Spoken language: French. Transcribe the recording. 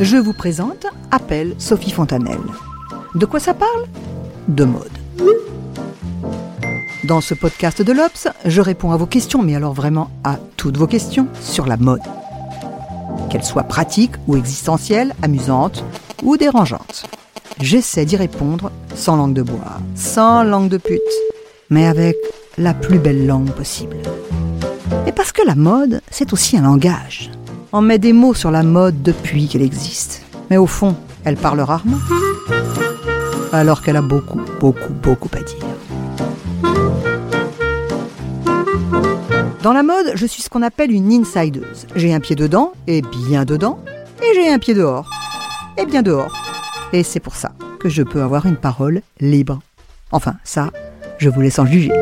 je vous présente Appel Sophie Fontanelle. De quoi ça parle? De mode. Dans ce podcast de l'Obs, je réponds à vos questions, mais alors vraiment à toutes vos questions sur la mode. Qu'elle soit pratique ou existentielle, amusante ou dérangeante. J'essaie d'y répondre sans langue de bois, sans langue de pute, mais avec la plus belle langue possible. Et parce que la mode, c'est aussi un langage. On met des mots sur la mode depuis qu'elle existe. Mais au fond, elle parle rarement. Alors qu'elle a beaucoup, beaucoup, beaucoup à dire. Dans la mode, je suis ce qu'on appelle une insideuse. J'ai un pied dedans, et bien dedans, et j'ai un pied dehors, et bien dehors. Et c'est pour ça que je peux avoir une parole libre. Enfin, ça, je vous laisse en juger.